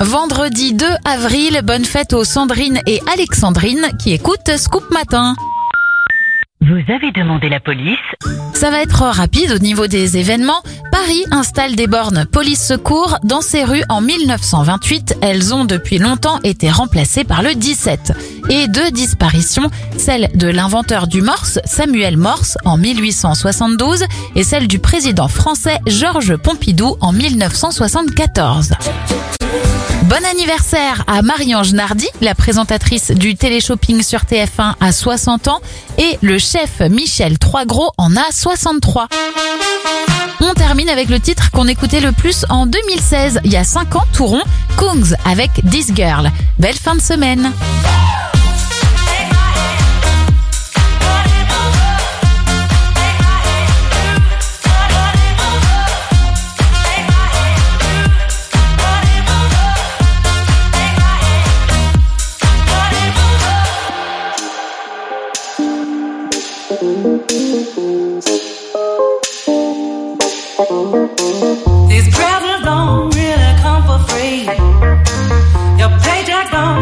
vendredi 2 avril. Bonne fête aux Sandrine et Alexandrine qui écoutent Scoop Matin. Vous avez demandé la police Ça va être rapide au niveau des événements. Paris installe des bornes police secours dans ces rues en 1928. Elles ont depuis longtemps été remplacées par le 17. Et deux disparitions, celle de l'inventeur du Morse, Samuel Morse, en 1872, et celle du président français Georges Pompidou en 1974. Bon anniversaire à Marie-Ange Nardi, la présentatrice du téléshopping sur TF1 à 60 ans, et le chef Michel Troisgros en a 63. On termine avec le titre qu'on écoutait le plus en 2016, il y a 5 ans tout rond, Kungs avec This Girl. Belle fin de semaine These presents don't really come for free. Your paycheck don't